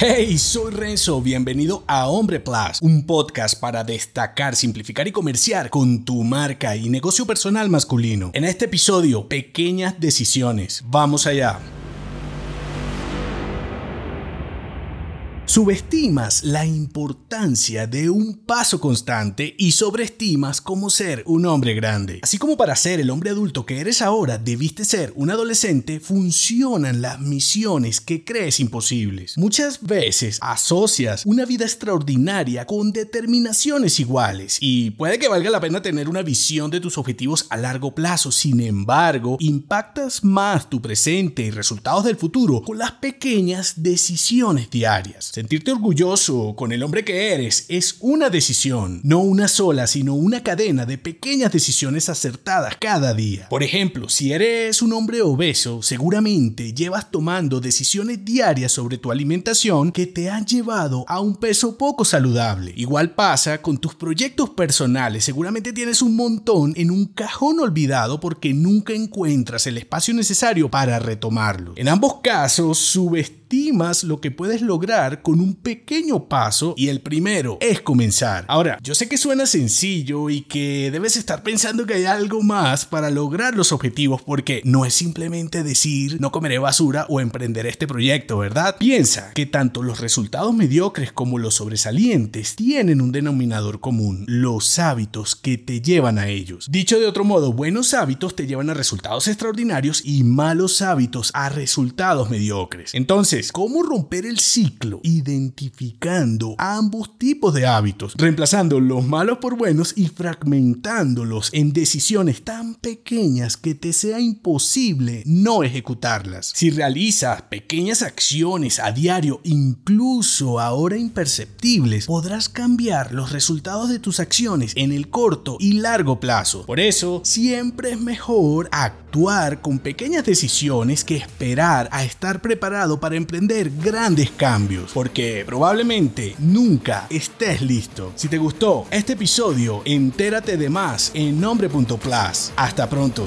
Hey, soy Renzo, bienvenido a Hombre Plus, un podcast para destacar, simplificar y comerciar con tu marca y negocio personal masculino. En este episodio, pequeñas decisiones. Vamos allá. Subestimas la importancia de un paso constante y sobreestimas cómo ser un hombre grande. Así como para ser el hombre adulto que eres ahora debiste ser un adolescente, funcionan las misiones que crees imposibles. Muchas veces asocias una vida extraordinaria con determinaciones iguales y puede que valga la pena tener una visión de tus objetivos a largo plazo. Sin embargo, impactas más tu presente y resultados del futuro con las pequeñas decisiones diarias. Sentirte orgulloso con el hombre que eres es una decisión, no una sola, sino una cadena de pequeñas decisiones acertadas cada día. Por ejemplo, si eres un hombre obeso, seguramente llevas tomando decisiones diarias sobre tu alimentación que te han llevado a un peso poco saludable. Igual pasa con tus proyectos personales, seguramente tienes un montón en un cajón olvidado porque nunca encuentras el espacio necesario para retomarlo. En ambos casos, subestimas estimas lo que puedes lograr con un pequeño paso y el primero es comenzar. Ahora, yo sé que suena sencillo y que debes estar pensando que hay algo más para lograr los objetivos porque no es simplemente decir no comeré basura o emprender este proyecto, ¿verdad? Piensa que tanto los resultados mediocres como los sobresalientes tienen un denominador común, los hábitos que te llevan a ellos. Dicho de otro modo, buenos hábitos te llevan a resultados extraordinarios y malos hábitos a resultados mediocres. Entonces, ¿cómo romper el ciclo? Identificando ambos tipos de hábitos, reemplazando los malos por buenos y fragmentándolos en decisiones tan pequeñas que te sea imposible no ejecutarlas. Si realizas pequeñas acciones a diario, incluso ahora imperceptibles, podrás cambiar los resultados de tus acciones en el corto y largo plazo. Por eso, siempre es mejor actuar con pequeñas decisiones que esperar a estar preparado para emprender grandes cambios, porque probablemente nunca estés listo. Si te gustó este episodio, entérate de más en nombre.plus. Hasta pronto.